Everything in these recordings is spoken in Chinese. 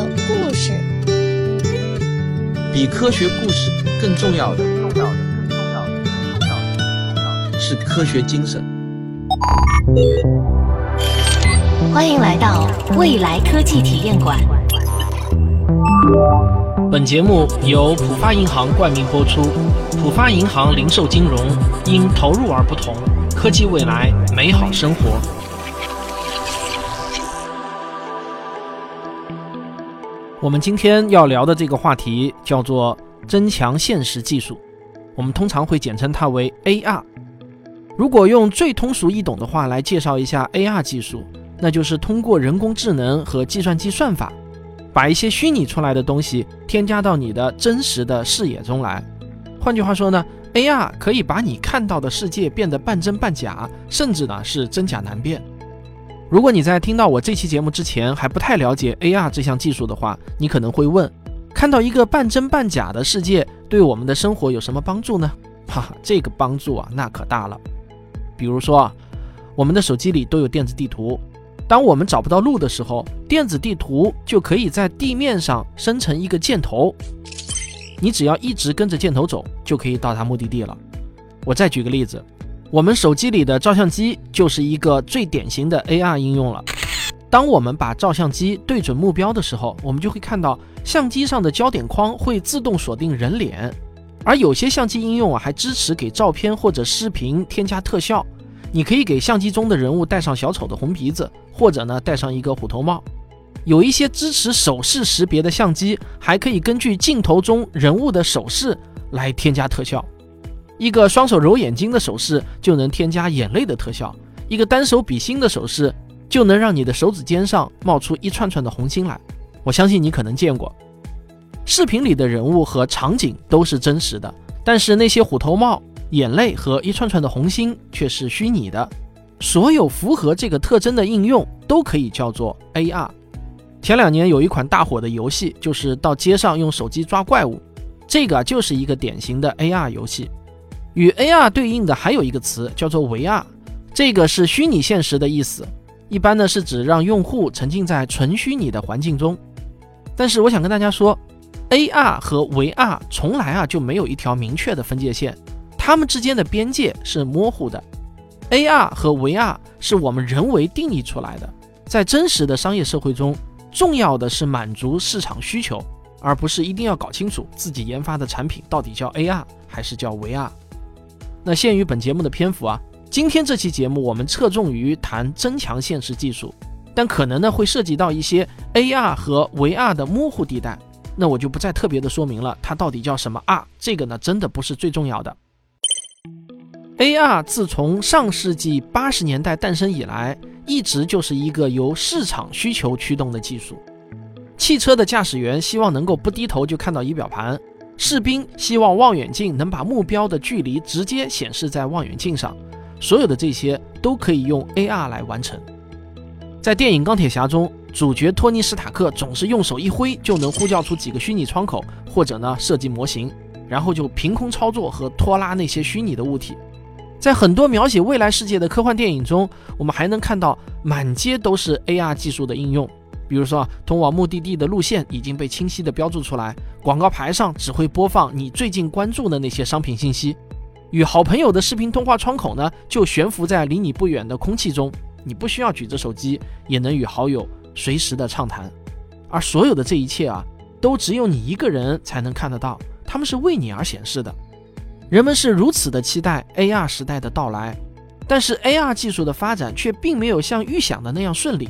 有故事。比科学故事更重要的，重要的，更重要的，更重要的，更重要的是科学精神。欢迎来到未来科技体验馆。本节目由浦发银行冠名播出。浦发银行零售金融因投入而不同，科技未来，美好生活。我们今天要聊的这个话题叫做增强现实技术，我们通常会简称它为 AR。如果用最通俗易懂的话来介绍一下 AR 技术，那就是通过人工智能和计算机算法，把一些虚拟出来的东西添加到你的真实的视野中来。换句话说呢，AR 可以把你看到的世界变得半真半假，甚至呢是真假难辨。如果你在听到我这期节目之前还不太了解 AR 这项技术的话，你可能会问：看到一个半真半假的世界，对我们的生活有什么帮助呢？哈哈，这个帮助啊，那可大了。比如说啊，我们的手机里都有电子地图，当我们找不到路的时候，电子地图就可以在地面上生成一个箭头。你只要一直跟着箭头走，就可以到达目的地了。我再举个例子，我们手机里的照相机就是一个最典型的 AR 应用了。当我们把照相机对准目标的时候，我们就会看到相机上的焦点框会自动锁定人脸，而有些相机应用啊还支持给照片或者视频添加特效。你可以给相机中的人物戴上小丑的红鼻子，或者呢戴上一个虎头帽。有一些支持手势识别的相机，还可以根据镜头中人物的手势来添加特效。一个双手揉眼睛的手势就能添加眼泪的特效，一个单手比心的手势就能让你的手指尖上冒出一串串的红心来。我相信你可能见过。视频里的人物和场景都是真实的，但是那些虎头帽、眼泪和一串串的红心却是虚拟的。所有符合这个特征的应用都可以叫做 AR。前两年有一款大火的游戏，就是到街上用手机抓怪物，这个就是一个典型的 AR 游戏。与 AR 对应的还有一个词叫做 VR，这个是虚拟现实的意思，一般呢是指让用户沉浸在纯虚拟的环境中。但是我想跟大家说，AR 和 VR 从来啊就没有一条明确的分界线，它们之间的边界是模糊的。AR 和 VR 是我们人为定义出来的，在真实的商业社会中。重要的是满足市场需求，而不是一定要搞清楚自己研发的产品到底叫 AR 还是叫 VR。那限于本节目的篇幅啊，今天这期节目我们侧重于谈增强现实技术，但可能呢会涉及到一些 AR 和 VR 的模糊地带，那我就不再特别的说明了，它到底叫什么啊？这个呢真的不是最重要的。AR 自从上世纪八十年代诞生以来。一直就是一个由市场需求驱动的技术。汽车的驾驶员希望能够不低头就看到仪表盘，士兵希望望远镜能把目标的距离直接显示在望远镜上。所有的这些都可以用 AR 来完成。在电影《钢铁侠》中，主角托尼·史塔克总是用手一挥就能呼叫出几个虚拟窗口，或者呢设计模型，然后就凭空操作和拖拉那些虚拟的物体。在很多描写未来世界的科幻电影中，我们还能看到满街都是 AR 技术的应用。比如说，通往目的地的路线已经被清晰的标注出来，广告牌上只会播放你最近关注的那些商品信息。与好朋友的视频通话窗口呢，就悬浮在离你不远的空气中，你不需要举着手机也能与好友随时的畅谈。而所有的这一切啊，都只有你一个人才能看得到，他们是为你而显示的。人们是如此的期待 AR 时代的到来，但是 AR 技术的发展却并没有像预想的那样顺利。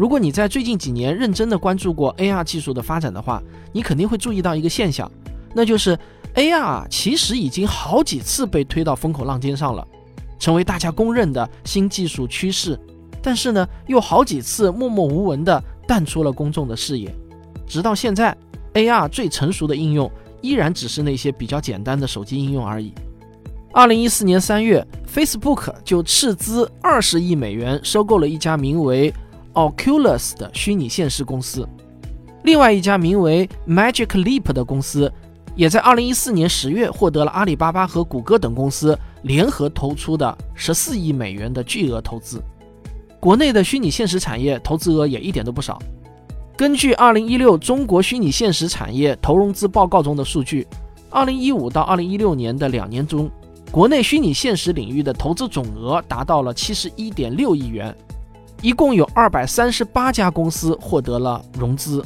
如果你在最近几年认真的关注过 AR 技术的发展的话，你肯定会注意到一个现象，那就是 AR 其实已经好几次被推到风口浪尖上了，成为大家公认的新技术趋势，但是呢，又好几次默默无闻的淡出了公众的视野，直到现在，AR 最成熟的应用。依然只是那些比较简单的手机应用而已。二零一四年三月，Facebook 就斥资二十亿美元收购了一家名为 Oculus 的虚拟现实公司。另外一家名为 Magic Leap 的公司，也在二零一四年十月获得了阿里巴巴和谷歌等公司联合投出的十四亿美元的巨额投资。国内的虚拟现实产业投资额也一点都不少。根据二零一六中国虚拟现实产业投融资报告中的数据，二零一五到二零一六年的两年中，国内虚拟现实领域的投资总额达到了七十一点六亿元，一共有二百三十八家公司获得了融资，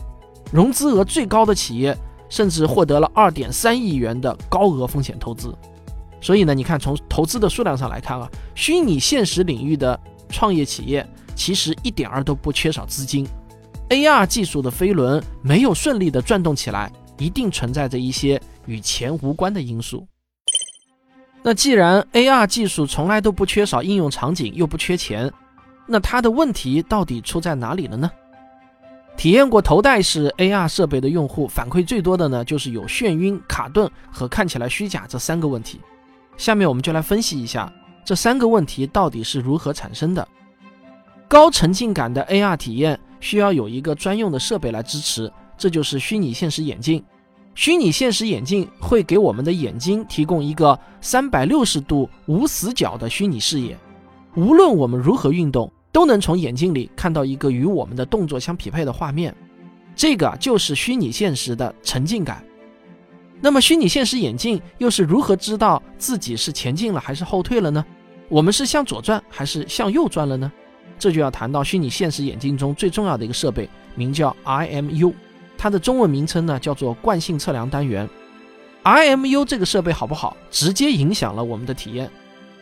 融资额最高的企业甚至获得了二点三亿元的高额风险投资。所以呢，你看从投资的数量上来看啊，虚拟现实领域的创业企业其实一点儿都不缺少资金。AR 技术的飞轮没有顺利的转动起来，一定存在着一些与钱无关的因素。那既然 AR 技术从来都不缺少应用场景，又不缺钱，那它的问题到底出在哪里了呢？体验过头戴式 AR 设备的用户反馈最多的呢，就是有眩晕、卡顿和看起来虚假这三个问题。下面我们就来分析一下这三个问题到底是如何产生的。高沉浸感的 AR 体验。需要有一个专用的设备来支持，这就是虚拟现实眼镜。虚拟现实眼镜会给我们的眼睛提供一个三百六十度无死角的虚拟视野，无论我们如何运动，都能从眼镜里看到一个与我们的动作相匹配的画面。这个就是虚拟现实的沉浸感。那么，虚拟现实眼镜又是如何知道自己是前进了还是后退了呢？我们是向左转还是向右转了呢？这就要谈到虚拟现实眼镜中最重要的一个设备，名叫 IMU，它的中文名称呢叫做惯性测量单元。IMU 这个设备好不好，直接影响了我们的体验。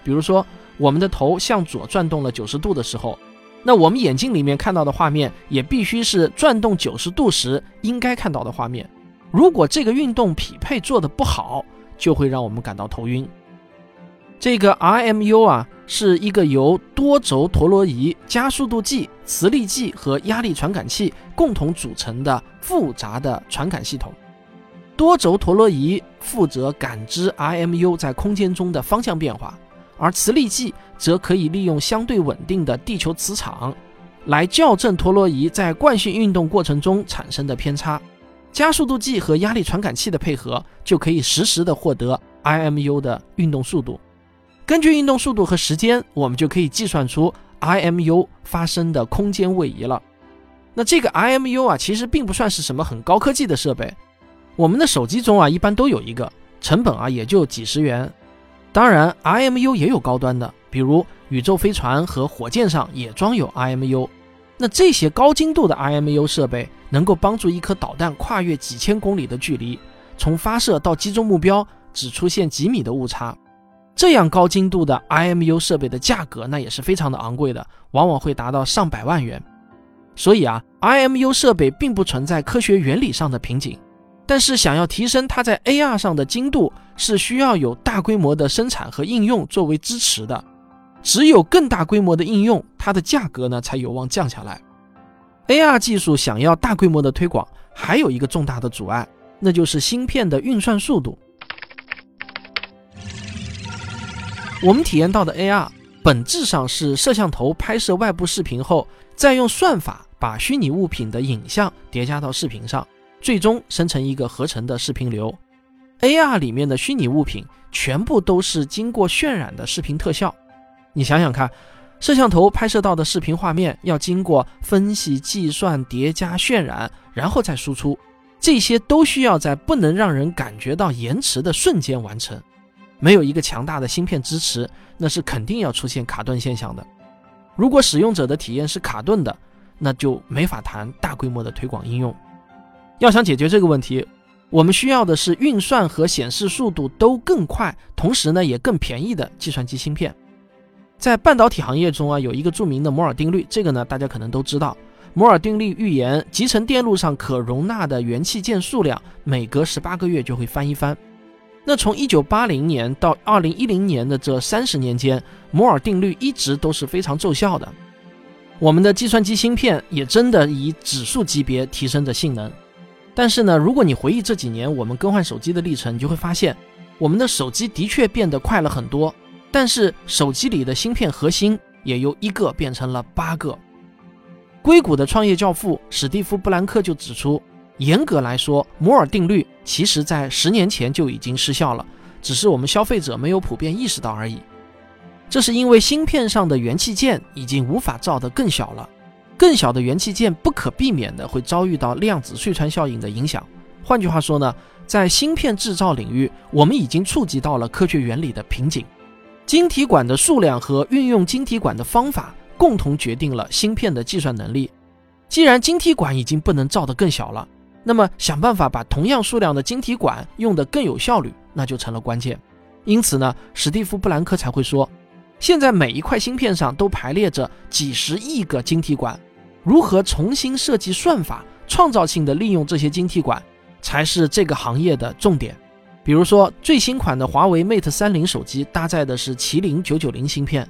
比如说，我们的头向左转动了九十度的时候，那我们眼镜里面看到的画面也必须是转动九十度时应该看到的画面。如果这个运动匹配做的不好，就会让我们感到头晕。这个 IMU 啊。是一个由多轴陀螺仪、加速度计、磁力计和压力传感器共同组成的复杂的传感系统。多轴陀螺仪负责感知 IMU 在空间中的方向变化，而磁力计则可以利用相对稳定的地球磁场来校正陀螺仪在惯性运动过程中产生的偏差。加速度计和压力传感器的配合就可以实时的获得 IMU 的运动速度。根据运动速度和时间，我们就可以计算出 IMU 发生的空间位移了。那这个 IMU 啊，其实并不算是什么很高科技的设备，我们的手机中啊一般都有一个，成本啊也就几十元。当然，IMU 也有高端的，比如宇宙飞船和火箭上也装有 IMU。那这些高精度的 IMU 设备能够帮助一颗导弹跨越几千公里的距离，从发射到击中目标只出现几米的误差。这样高精度的 IMU 设备的价格那也是非常的昂贵的，往往会达到上百万元。所以啊，IMU 设备并不存在科学原理上的瓶颈，但是想要提升它在 AR 上的精度，是需要有大规模的生产和应用作为支持的。只有更大规模的应用，它的价格呢才有望降下来。AR 技术想要大规模的推广，还有一个重大的阻碍，那就是芯片的运算速度。我们体验到的 AR 本质上是摄像头拍摄外部视频后，再用算法把虚拟物品的影像叠加到视频上，最终生成一个合成的视频流。AR 里面的虚拟物品全部都是经过渲染的视频特效。你想想看，摄像头拍摄到的视频画面要经过分析、计算、叠加、渲染，然后再输出，这些都需要在不能让人感觉到延迟的瞬间完成。没有一个强大的芯片支持，那是肯定要出现卡顿现象的。如果使用者的体验是卡顿的，那就没法谈大规模的推广应用。要想解决这个问题，我们需要的是运算和显示速度都更快，同时呢也更便宜的计算机芯片。在半导体行业中啊，有一个著名的摩尔定律，这个呢大家可能都知道。摩尔定律预言，集成电路上可容纳的元器件数量每隔十八个月就会翻一番。那从一九八零年到二零一零年的这三十年间，摩尔定律一直都是非常奏效的。我们的计算机芯片也真的以指数级别提升着性能。但是呢，如果你回忆这几年我们更换手机的历程，你就会发现，我们的手机的确变得快了很多，但是手机里的芯片核心也由一个变成了八个。硅谷的创业教父史蒂夫·布兰克就指出。严格来说，摩尔定律其实在十年前就已经失效了，只是我们消费者没有普遍意识到而已。这是因为芯片上的元器件已经无法造得更小了，更小的元器件不可避免的会遭遇到量子隧穿效应的影响。换句话说呢，在芯片制造领域，我们已经触及到了科学原理的瓶颈。晶体管的数量和运用晶体管的方法，共同决定了芯片的计算能力。既然晶体管已经不能造得更小了，那么想办法把同样数量的晶体管用得更有效率，那就成了关键。因此呢，史蒂夫·布兰克才会说，现在每一块芯片上都排列着几十亿个晶体管，如何重新设计算法，创造性的利用这些晶体管，才是这个行业的重点。比如说，最新款的华为 Mate 三零手机搭载的是麒麟九九零芯片，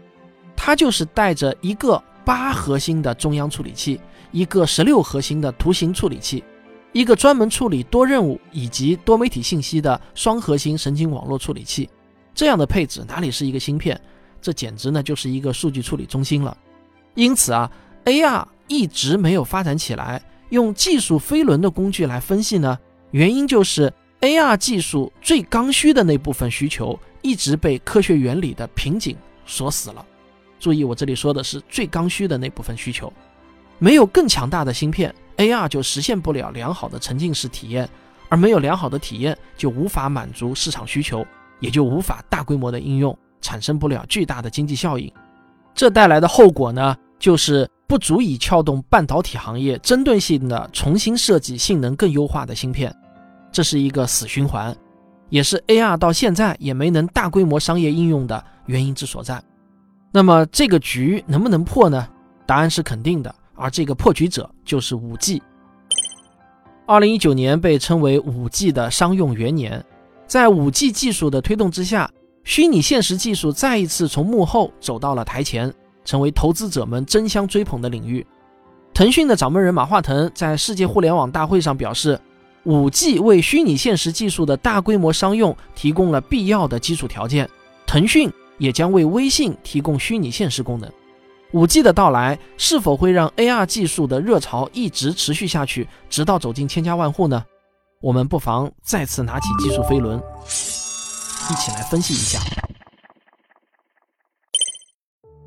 它就是带着一个八核心的中央处理器，一个十六核心的图形处理器，一个专门处理多任务以及多媒体信息的双核心神经网络处理器。这样的配置哪里是一个芯片？这简直呢就是一个数据处理中心了。因此啊，AR 一直没有发展起来。用技术飞轮的工具来分析呢，原因就是。AR 技术最刚需的那部分需求一直被科学原理的瓶颈锁死了。注意，我这里说的是最刚需的那部分需求。没有更强大的芯片，AR 就实现不了良好的沉浸式体验，而没有良好的体验，就无法满足市场需求，也就无法大规模的应用，产生不了巨大的经济效应。这带来的后果呢，就是不足以撬动半导体行业针对性的重新设计性能更优化的芯片。这是一个死循环，也是 AR 到现在也没能大规模商业应用的原因之所在。那么这个局能不能破呢？答案是肯定的，而这个破局者就是 5G。二零一九年被称为 5G 的商用元年，在 5G 技术的推动之下，虚拟现实技术再一次从幕后走到了台前，成为投资者们争相追捧的领域。腾讯的掌门人马化腾在世界互联网大会上表示。五 G 为虚拟现实技术的大规模商用提供了必要的基础条件，腾讯也将为微信提供虚拟现实功能。五 G 的到来是否会让 AR 技术的热潮一直持续下去，直到走进千家万户呢？我们不妨再次拿起技术飞轮，一起来分析一下。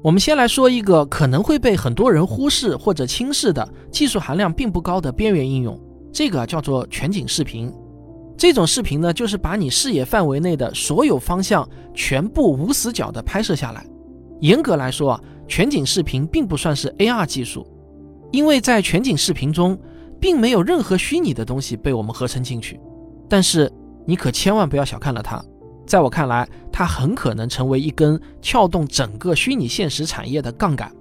我们先来说一个可能会被很多人忽视或者轻视的技术含量并不高的边缘应用。这个叫做全景视频，这种视频呢，就是把你视野范围内的所有方向全部无死角的拍摄下来。严格来说啊，全景视频并不算是 AR 技术，因为在全景视频中，并没有任何虚拟的东西被我们合成进去。但是你可千万不要小看了它，在我看来，它很可能成为一根撬动整个虚拟现实产业的杠杆。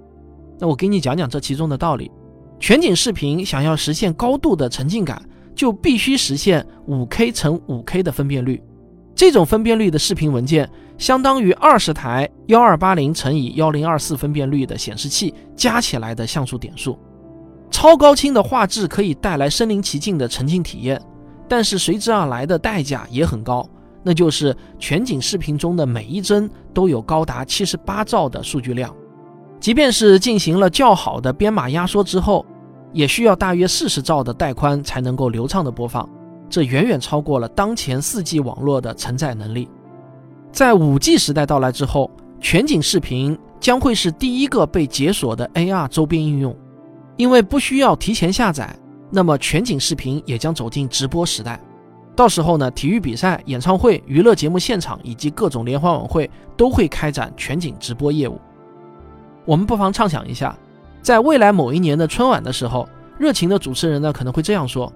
那我给你讲讲这其中的道理。全景视频想要实现高度的沉浸感，就必须实现 5K 乘 5K 的分辨率。这种分辨率的视频文件相当于二十台1280乘以1024分辨率的显示器加起来的像素点数。超高清的画质可以带来身临其境的沉浸体验，但是随之而来的代价也很高，那就是全景视频中的每一帧都有高达78兆的数据量。即便是进行了较好的编码压缩之后，也需要大约四十兆的带宽才能够流畅的播放，这远远超过了当前四 G 网络的承载能力。在五 G 时代到来之后，全景视频将会是第一个被解锁的 AR 周边应用，因为不需要提前下载，那么全景视频也将走进直播时代。到时候呢，体育比赛、演唱会、娱乐节目现场以及各种联欢晚会都会开展全景直播业务。我们不妨畅想一下，在未来某一年的春晚的时候，热情的主持人呢可能会这样说：“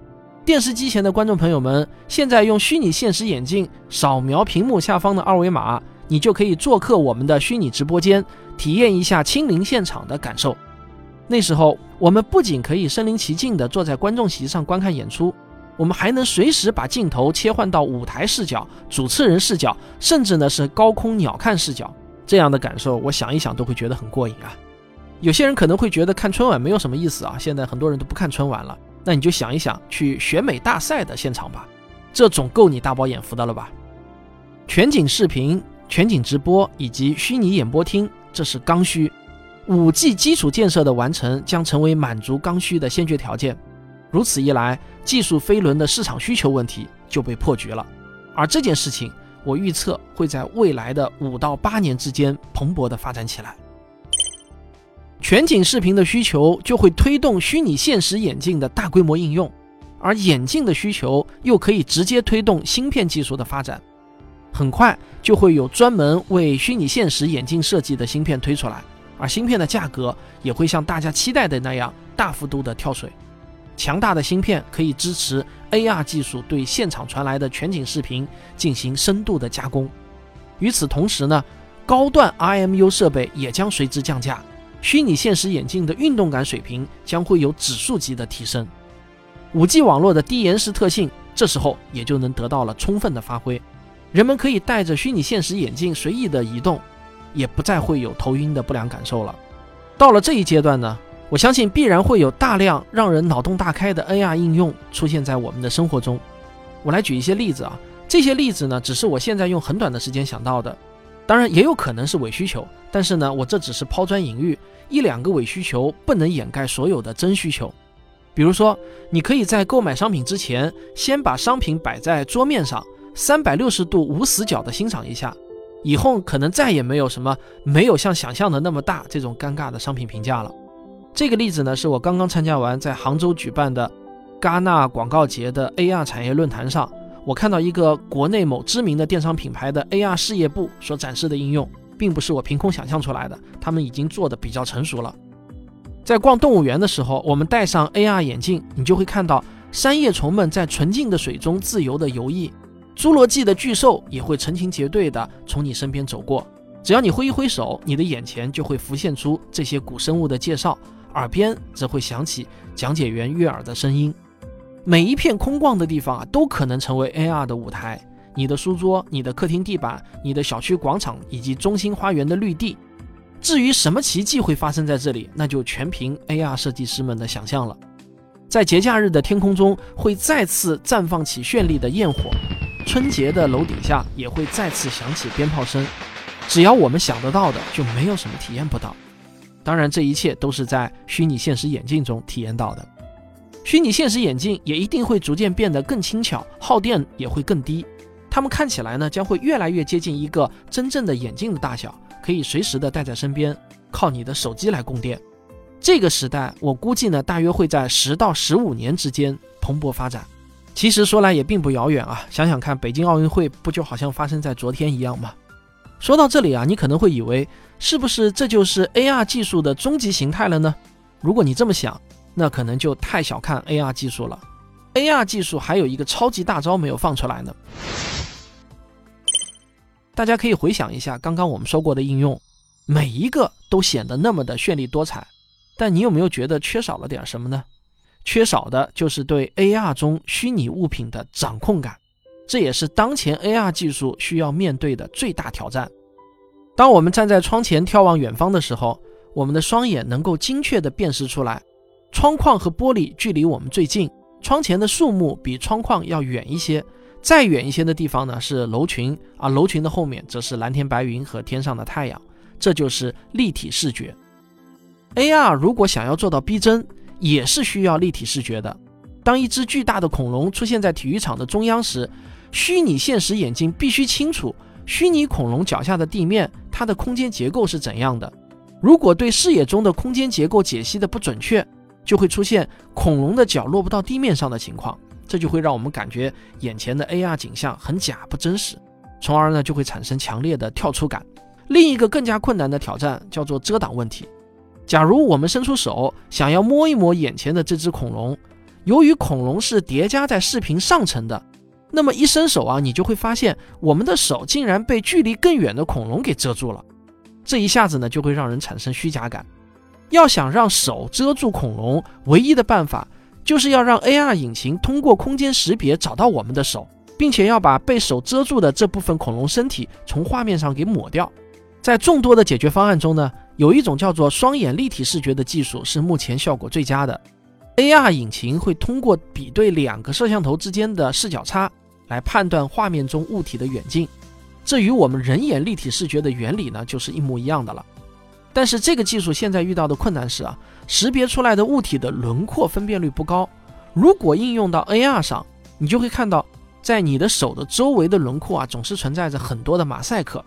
电视机前的观众朋友们，现在用虚拟现实眼镜扫描屏幕下方的二维码，你就可以做客我们的虚拟直播间，体验一下亲临现场的感受。那时候，我们不仅可以身临其境地坐在观众席上观看演出，我们还能随时把镜头切换到舞台视角、主持人视角，甚至呢是高空鸟瞰视角。”这样的感受，我想一想都会觉得很过瘾啊。有些人可能会觉得看春晚没有什么意思啊，现在很多人都不看春晚了。那你就想一想，去选美大赛的现场吧，这总够你大饱眼福的了吧？全景视频、全景直播以及虚拟演播厅，这是刚需。五 G 基础建设的完成将成为满足刚需的先决条件。如此一来，技术飞轮的市场需求问题就被破局了。而这件事情。我预测会在未来的五到八年之间蓬勃的发展起来。全景视频的需求就会推动虚拟现实眼镜的大规模应用，而眼镜的需求又可以直接推动芯片技术的发展。很快就会有专门为虚拟现实眼镜设计的芯片推出来，而芯片的价格也会像大家期待的那样大幅度的跳水。强大的芯片可以支持 AR 技术对现场传来的全景视频进行深度的加工。与此同时呢，高段 IMU 设备也将随之降价。虚拟现实眼镜的运动感水平将会有指数级的提升，5G 网络的低延时特性这时候也就能得到了充分的发挥，人们可以戴着虚拟现实眼镜随意的移动，也不再会有头晕的不良感受了。到了这一阶段呢，我相信必然会有大量让人脑洞大开的 AR 应用出现在我们的生活中。我来举一些例子啊，这些例子呢，只是我现在用很短的时间想到的。当然也有可能是伪需求，但是呢，我这只是抛砖引玉，一两个伪需求不能掩盖所有的真需求。比如说，你可以在购买商品之前，先把商品摆在桌面上，三百六十度无死角的欣赏一下，以后可能再也没有什么没有像想象的那么大这种尴尬的商品评价了。这个例子呢，是我刚刚参加完在杭州举办的戛纳广告节的 AR 产业论坛上。我看到一个国内某知名的电商品牌的 AR 事业部所展示的应用，并不是我凭空想象出来的，他们已经做的比较成熟了。在逛动物园的时候，我们戴上 AR 眼镜，你就会看到三叶虫们在纯净的水中自由的游弋，侏罗纪的巨兽也会成群结队的从你身边走过。只要你挥一挥手，你的眼前就会浮现出这些古生物的介绍，耳边则会响起讲解员悦耳的声音。每一片空旷的地方啊，都可能成为 AR 的舞台。你的书桌、你的客厅地板、你的小区广场以及中心花园的绿地。至于什么奇迹会发生在这里，那就全凭 AR 设计师们的想象了。在节假日的天空中，会再次绽放起绚丽的焰火；春节的楼顶下，也会再次响起鞭炮声。只要我们想得到的，就没有什么体验不到。当然，这一切都是在虚拟现实眼镜中体验到的。虚拟现实眼镜也一定会逐渐变得更轻巧，耗电也会更低。它们看起来呢，将会越来越接近一个真正的眼镜的大小，可以随时的带在身边，靠你的手机来供电。这个时代，我估计呢，大约会在十到十五年之间蓬勃发展。其实说来也并不遥远啊，想想看，北京奥运会不就好像发生在昨天一样吗？说到这里啊，你可能会以为，是不是这就是 AR 技术的终极形态了呢？如果你这么想，那可能就太小看 AR 技术了，AR 技术还有一个超级大招没有放出来呢。大家可以回想一下刚刚我们说过的应用，每一个都显得那么的绚丽多彩，但你有没有觉得缺少了点什么呢？缺少的就是对 AR 中虚拟物品的掌控感，这也是当前 AR 技术需要面对的最大挑战。当我们站在窗前眺望远方的时候，我们的双眼能够精确地辨识出来。窗框和玻璃距离我们最近，窗前的树木比窗框要远一些，再远一些的地方呢是楼群，而楼群的后面则是蓝天白云和天上的太阳，这就是立体视觉。AR 如果想要做到逼真，也是需要立体视觉的。当一只巨大的恐龙出现在体育场的中央时，虚拟现实眼镜必须清楚虚拟恐龙脚下的地面，它的空间结构是怎样的。如果对视野中的空间结构解析的不准确，就会出现恐龙的脚落不到地面上的情况，这就会让我们感觉眼前的 AR 景象很假不真实，从而呢就会产生强烈的跳出感。另一个更加困难的挑战叫做遮挡问题。假如我们伸出手想要摸一摸眼前的这只恐龙，由于恐龙是叠加在视频上层的，那么一伸手啊，你就会发现我们的手竟然被距离更远的恐龙给遮住了，这一下子呢就会让人产生虚假感。要想让手遮住恐龙，唯一的办法就是要让 AR 引擎通过空间识别找到我们的手，并且要把被手遮住的这部分恐龙身体从画面上给抹掉。在众多的解决方案中呢，有一种叫做双眼立体视觉的技术是目前效果最佳的。AR 引擎会通过比对两个摄像头之间的视角差来判断画面中物体的远近，这与我们人眼立体视觉的原理呢就是一模一样的了。但是这个技术现在遇到的困难是啊，识别出来的物体的轮廓分辨率不高。如果应用到 AR 上，你就会看到，在你的手的周围的轮廓啊，总是存在着很多的马赛克。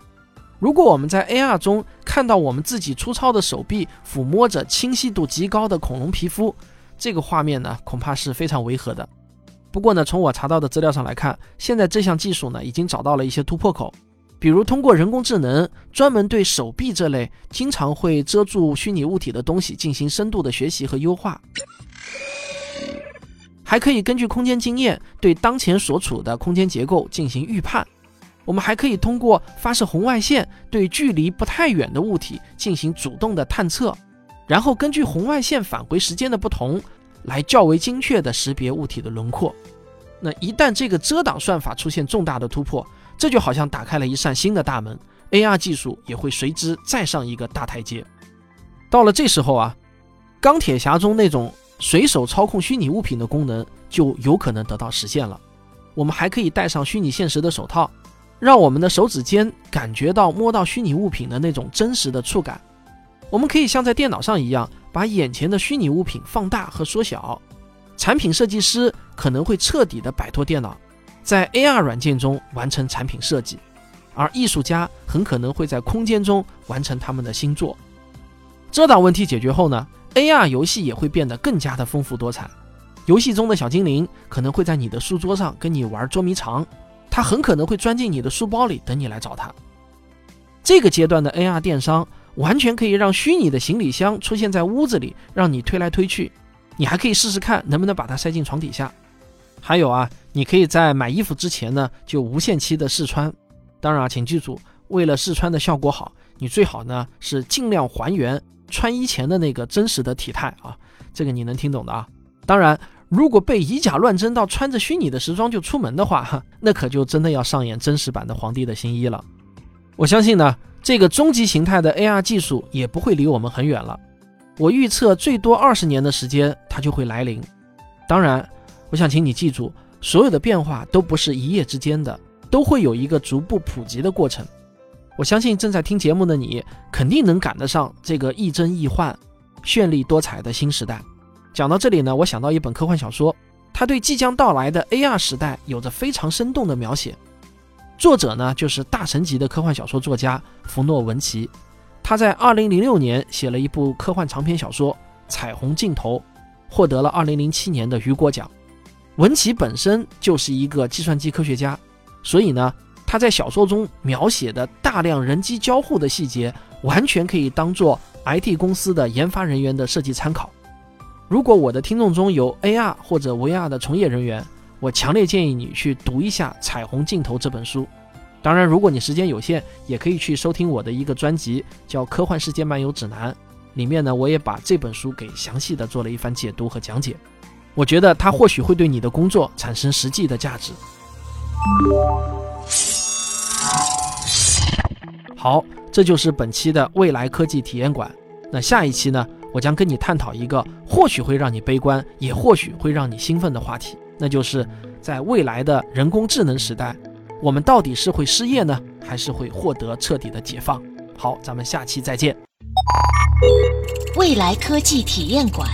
如果我们在 AR 中看到我们自己粗糙的手臂抚摸着清晰度极高的恐龙皮肤，这个画面呢恐怕是非常违和的。不过呢，从我查到的资料上来看，现在这项技术呢已经找到了一些突破口，比如通过人工智能专门对手臂这类经常会遮住虚拟物体的东西进行深度的学习和优化，还可以根据空间经验对当前所处的空间结构进行预判。我们还可以通过发射红外线对距离不太远的物体进行主动的探测，然后根据红外线返回时间的不同，来较为精确的识别物体的轮廓。那一旦这个遮挡算法出现重大的突破，这就好像打开了一扇新的大门，AR 技术也会随之再上一个大台阶。到了这时候啊，钢铁侠中那种随手操控虚拟物品的功能就有可能得到实现了。我们还可以戴上虚拟现实的手套。让我们的手指尖感觉到摸到虚拟物品的那种真实的触感。我们可以像在电脑上一样，把眼前的虚拟物品放大和缩小。产品设计师可能会彻底的摆脱电脑，在 AR 软件中完成产品设计，而艺术家很可能会在空间中完成他们的新作。遮挡问题解决后呢，AR 游戏也会变得更加的丰富多彩。游戏中的小精灵可能会在你的书桌上跟你玩捉迷藏。他很可能会钻进你的书包里等你来找他。这个阶段的 AR 电商完全可以让虚拟的行李箱出现在屋子里，让你推来推去。你还可以试试看能不能把它塞进床底下。还有啊，你可以在买衣服之前呢就无限期的试穿。当然啊，请记住，为了试穿的效果好，你最好呢是尽量还原穿衣前的那个真实的体态啊。这个你能听懂的啊。当然。如果被以假乱真到穿着虚拟的时装就出门的话，那可就真的要上演真实版的皇帝的新衣了。我相信呢，这个终极形态的 AR 技术也不会离我们很远了。我预测最多二十年的时间它就会来临。当然，我想请你记住，所有的变化都不是一夜之间的，都会有一个逐步普及的过程。我相信正在听节目的你，肯定能赶得上这个亦真亦幻、绚丽多彩的新时代。讲到这里呢，我想到一本科幻小说，它对即将到来的 AR 时代有着非常生动的描写。作者呢就是大神级的科幻小说作家弗诺文奇，他在2006年写了一部科幻长篇小说《彩虹尽头》，获得了2007年的雨果奖。文奇本身就是一个计算机科学家，所以呢，他在小说中描写的大量人机交互的细节，完全可以当做 IT 公司的研发人员的设计参考。如果我的听众中有 AR 或者 VR 的从业人员，我强烈建议你去读一下《彩虹尽头》这本书。当然，如果你时间有限，也可以去收听我的一个专辑，叫《科幻世界漫游指南》，里面呢，我也把这本书给详细的做了一番解读和讲解。我觉得它或许会对你的工作产生实际的价值。好，这就是本期的未来科技体验馆。那下一期呢？我将跟你探讨一个或许会让你悲观，也或许会让你兴奋的话题，那就是在未来的人工智能时代，我们到底是会失业呢，还是会获得彻底的解放？好，咱们下期再见。未来科技体验馆。